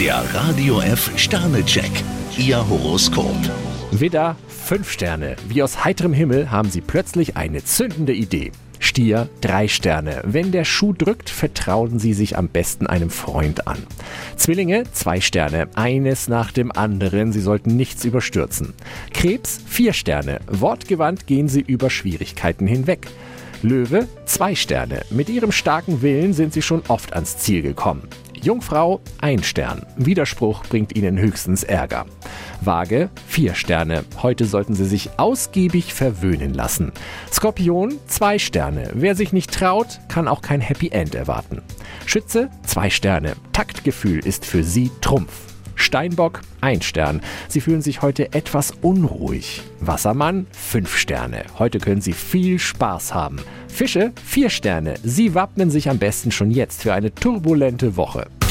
Der Radio F Sternecheck. Ihr Horoskop. Widder, 5 Sterne. Wie aus heiterem Himmel haben Sie plötzlich eine zündende Idee. Stier, 3 Sterne. Wenn der Schuh drückt, vertrauen Sie sich am besten einem Freund an. Zwillinge, 2 Sterne. Eines nach dem anderen. Sie sollten nichts überstürzen. Krebs, 4 Sterne. Wortgewandt gehen Sie über Schwierigkeiten hinweg. Löwe, 2 Sterne. Mit Ihrem starken Willen sind Sie schon oft ans Ziel gekommen. Jungfrau, ein Stern. Widerspruch bringt Ihnen höchstens Ärger. Waage, vier Sterne. Heute sollten Sie sich ausgiebig verwöhnen lassen. Skorpion, zwei Sterne. Wer sich nicht traut, kann auch kein Happy End erwarten. Schütze, zwei Sterne. Taktgefühl ist für Sie Trumpf. Steinbock, ein Stern. Sie fühlen sich heute etwas unruhig. Wassermann, fünf Sterne. Heute können Sie viel Spaß haben. Fische, vier Sterne. Sie wappnen sich am besten schon jetzt für eine turbulente Woche.